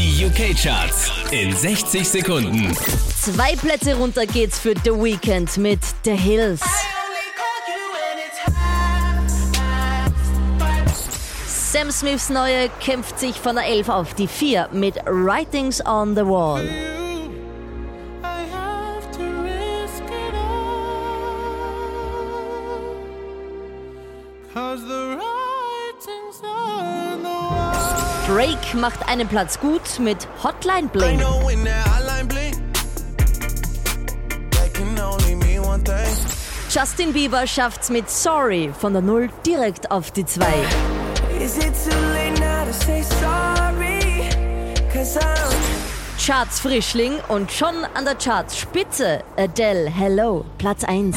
Die UK-Charts in 60 Sekunden. Zwei Plätze runter geht's für The Weeknd mit The Hills. Sam Smiths neue kämpft sich von der 11 auf die 4 mit Writings on the Wall. Drake macht einen Platz gut mit Hotline Bling. Justin Bieber schafft's mit Sorry von der 0 direkt auf die 2. Charts Frischling und schon an der Charts Spitze Adele Hello Platz 1.